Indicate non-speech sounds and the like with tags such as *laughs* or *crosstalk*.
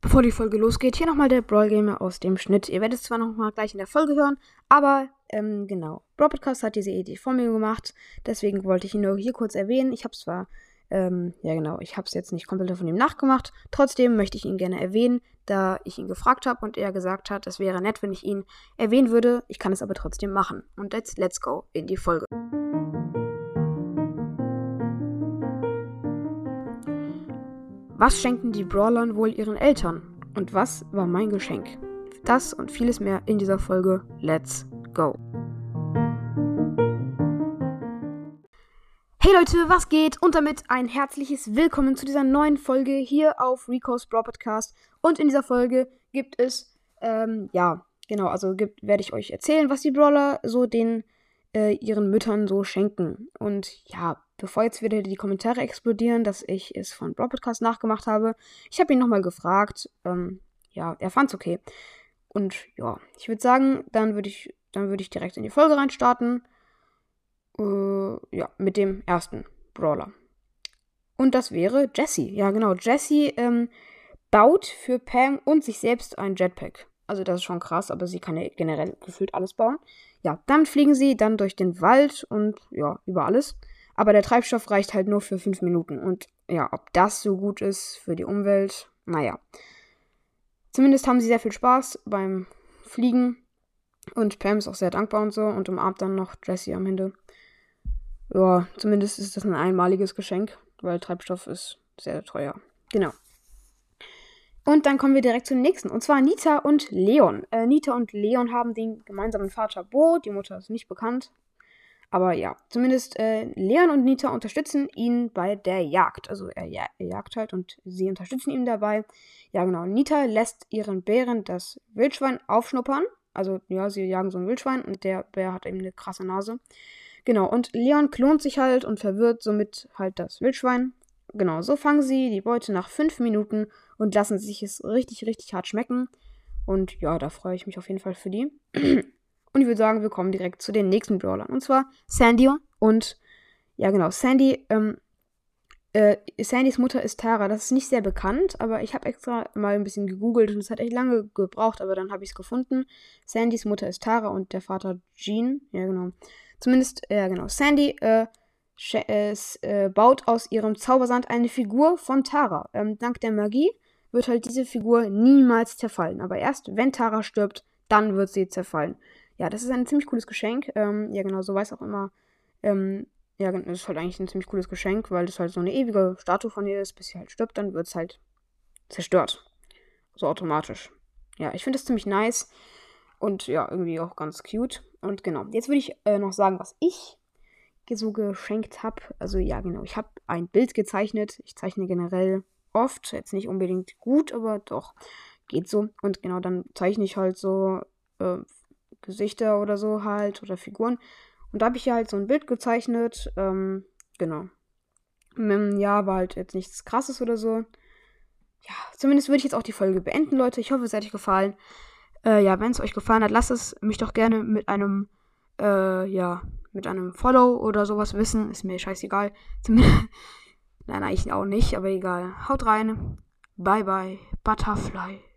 Bevor die Folge losgeht, hier nochmal der Brawl Gamer aus dem Schnitt. Ihr werdet es zwar nochmal gleich in der Folge hören, aber ähm, genau. Brawl Podcast hat diese Idee vor mir gemacht, deswegen wollte ich ihn nur hier kurz erwähnen. Ich habe zwar, ähm, ja genau, ich habe es jetzt nicht komplett von ihm nachgemacht, trotzdem möchte ich ihn gerne erwähnen, da ich ihn gefragt habe und er gesagt hat, es wäre nett, wenn ich ihn erwähnen würde. Ich kann es aber trotzdem machen. Und jetzt let's go in die Folge. Was schenken die Brawlern wohl ihren Eltern? Und was war mein Geschenk? Das und vieles mehr in dieser Folge. Let's go! Hey Leute, was geht? Und damit ein herzliches Willkommen zu dieser neuen Folge hier auf Rico's Brawl Podcast. Und in dieser Folge gibt es, ähm, ja, genau, also werde ich euch erzählen, was die Brawler so den äh, ihren Müttern so schenken. Und ja, bevor jetzt wieder die Kommentare explodieren, dass ich es von Brawl Podcast nachgemacht habe, ich habe ihn nochmal gefragt. Ähm, ja, er fand's okay. Und ja, ich würde sagen, dann würde ich, dann ich direkt in die Folge reinstarten. Äh, ja, mit dem ersten Brawler. Und das wäre Jesse. Ja, genau. Jesse ähm, baut für Pam und sich selbst ein Jetpack. Also das ist schon krass, aber sie kann ja generell gefühlt alles bauen. Ja, dann fliegen sie dann durch den Wald und ja, über alles. Aber der Treibstoff reicht halt nur für fünf Minuten. Und ja, ob das so gut ist für die Umwelt, naja. Zumindest haben sie sehr viel Spaß beim Fliegen. Und Pam ist auch sehr dankbar und so und umarmt dann noch Jessie am Ende. Ja, zumindest ist das ein einmaliges Geschenk, weil Treibstoff ist sehr teuer. Genau. Und dann kommen wir direkt zum nächsten. Und zwar Nita und Leon. Äh, Nita und Leon haben den gemeinsamen Vater Bo. Die Mutter ist nicht bekannt. Aber ja, zumindest äh, Leon und Nita unterstützen ihn bei der Jagd. Also er, ja, er, jagt halt und sie unterstützen ihn dabei. Ja, genau. Nita lässt ihren Bären das Wildschwein aufschnuppern. Also ja, sie jagen so ein Wildschwein und der Bär hat eben eine krasse Nase. Genau, und Leon klont sich halt und verwirrt somit halt das Wildschwein. Genau, so fangen sie die Beute nach fünf Minuten und lassen sich es richtig, richtig hart schmecken. Und ja, da freue ich mich auf jeden Fall für die. *clears throat* Und ich würde sagen, wir kommen direkt zu den nächsten Brawlern. Und zwar Sandy und, ja genau, Sandy, ähm, äh, Sandys Mutter ist Tara. Das ist nicht sehr bekannt, aber ich habe extra mal ein bisschen gegoogelt und es hat echt lange gebraucht, aber dann habe ich es gefunden. Sandys Mutter ist Tara und der Vater Jean. Ja, genau. Zumindest, ja, genau. Sandy äh, äh, baut aus ihrem Zaubersand eine Figur von Tara. Ähm, dank der Magie wird halt diese Figur niemals zerfallen. Aber erst wenn Tara stirbt, dann wird sie zerfallen. Ja, das ist ein ziemlich cooles Geschenk. Ähm, ja, genau, so weiß auch immer. Ähm, ja, das ist halt eigentlich ein ziemlich cooles Geschenk, weil das halt so eine ewige Statue von ihr ist, bis sie halt stirbt, dann wird es halt zerstört. So automatisch. Ja, ich finde das ziemlich nice. Und ja, irgendwie auch ganz cute. Und genau, jetzt würde ich äh, noch sagen, was ich so geschenkt habe. Also ja, genau, ich habe ein Bild gezeichnet. Ich zeichne generell oft, jetzt nicht unbedingt gut, aber doch, geht so. Und genau, dann zeichne ich halt so äh, Gesichter oder so halt oder Figuren. Und da habe ich ja halt so ein Bild gezeichnet. Ähm, genau. Ja, war halt jetzt nichts krasses oder so. Ja, zumindest würde ich jetzt auch die Folge beenden, Leute. Ich hoffe, es hat euch gefallen. Äh, ja, wenn es euch gefallen hat, lasst es mich doch gerne mit einem, äh, ja, mit einem Follow oder sowas wissen. Ist mir scheißegal. *laughs* Nein, eigentlich auch nicht, aber egal. Haut rein. Bye bye, Butterfly.